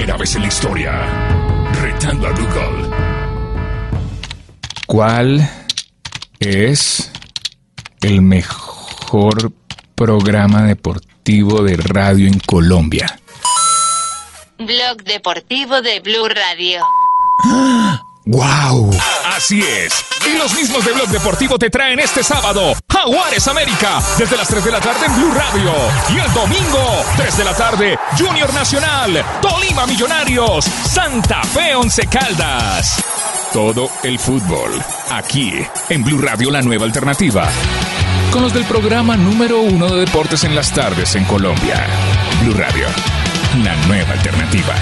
Primera vez en la historia, retando a Google. ¿Cuál es el mejor programa deportivo de radio en Colombia? Blog deportivo de Blue Radio. ¡Wow! Así es. Y los mismos de Blog Deportivo te traen este sábado Jaguares América desde las 3 de la tarde en Blue Radio. Y el domingo, 3 de la tarde, Junior Nacional, Tolima Millonarios, Santa Fe Once Caldas. Todo el fútbol, aquí en Blue Radio La Nueva Alternativa. Con los del programa número uno de deportes en las tardes en Colombia. Blue Radio, la nueva alternativa.